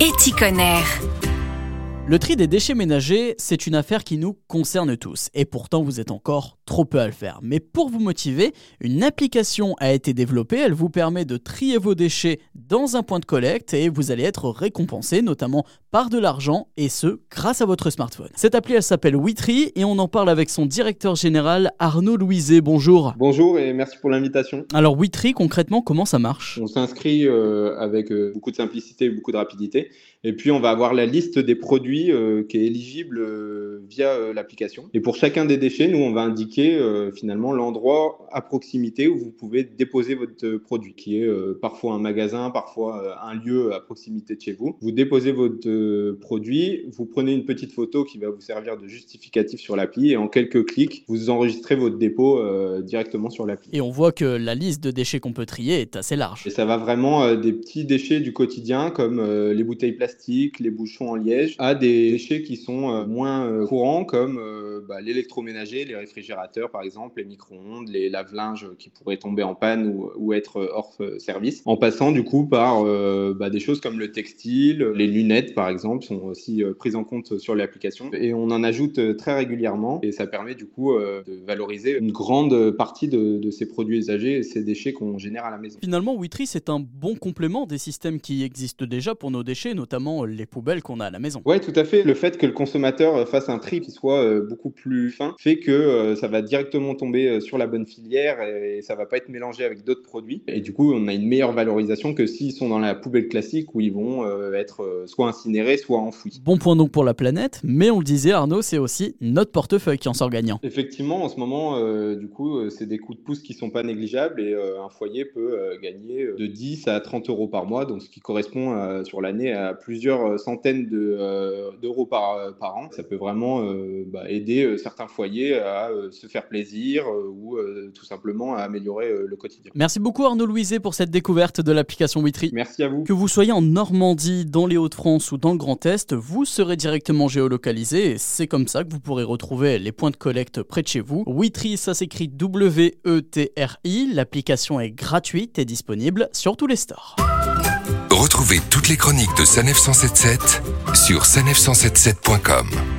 Éticonner. Le tri des déchets ménagers, c'est une affaire qui nous concerne tous, et pourtant vous êtes encore trop peu à le faire. Mais pour vous motiver, une application a été développée, elle vous permet de trier vos déchets dans un point de collecte et vous allez être récompensé notamment par de l'argent, et ce, grâce à votre smartphone. Cette appli, elle s'appelle WeTree, et on en parle avec son directeur général Arnaud Louiset. Bonjour. Bonjour et merci pour l'invitation. Alors WeTree, concrètement, comment ça marche? On s'inscrit euh, avec euh, beaucoup de simplicité et beaucoup de rapidité, et puis on va avoir la liste des produits euh, qui est éligible via euh, l'application. Et pour chacun des déchets, nous, on va indiquer finalement l'endroit à proximité où vous pouvez déposer votre produit, qui est parfois un magasin, parfois un lieu à proximité de chez vous. Vous déposez votre produit, vous prenez une petite photo qui va vous servir de justificatif sur l'appli et en quelques clics, vous enregistrez votre dépôt directement sur l'appli. Et on voit que la liste de déchets qu'on peut trier est assez large. Et ça va vraiment des petits déchets du quotidien comme les bouteilles plastiques, les bouchons en liège, à des déchets qui sont euh, moins euh, courants comme euh, bah, l'électroménager, les réfrigérateurs par exemple, les micro-ondes, les lave-linges qui pourraient tomber en panne ou, être hors service, en passant du coup par bah, des choses comme le textile, les lunettes par exemple sont aussi prises en compte sur l'application et on en ajoute très régulièrement et ça permet du coup de valoriser une grande partie de, ces produits usagés et ces déchets qu'on génère à la maison. Finalement, Witry c'est un bon complément des systèmes qui existent déjà pour nos déchets, notamment les poubelles qu'on a à la maison. Ouais, tout à fait. Le fait que le consommateur fasse un tri qui soit euh, beaucoup plus fin fait que euh, ça va directement tomber euh, sur la bonne filière et ça va pas être mélangé avec d'autres produits. Et du coup, on a une meilleure valorisation que s'ils sont dans la poubelle classique où ils vont être soit incinérés, soit enfouis. Bon point donc pour la planète, mais on le disait Arnaud, c'est aussi notre portefeuille qui en sort gagnant. Effectivement, en ce moment, du coup, c'est des coups de pouce qui sont pas négligeables et un foyer peut gagner de 10 à 30 euros par mois, donc ce qui correspond sur l'année à plusieurs centaines d'euros par, euh, par an. Ça peut vraiment euh, bah, aider euh, certains foyers à se faire plaisir ou tout simplement à améliorer le quotidien. Merci beaucoup Arnaud Louiset pour cette découverte de l'application Witry. Merci à vous. Que vous soyez en Normandie, dans les Hauts-de-France ou dans le Grand Est, vous serez directement géolocalisé et c'est comme ça que vous pourrez retrouver les points de collecte près de chez vous. Witry, ça s'écrit W-E-T-R-I. L'application est gratuite et disponible sur tous les stores. Retrouvez toutes les chroniques de Sanef 177 sur sanef177.com.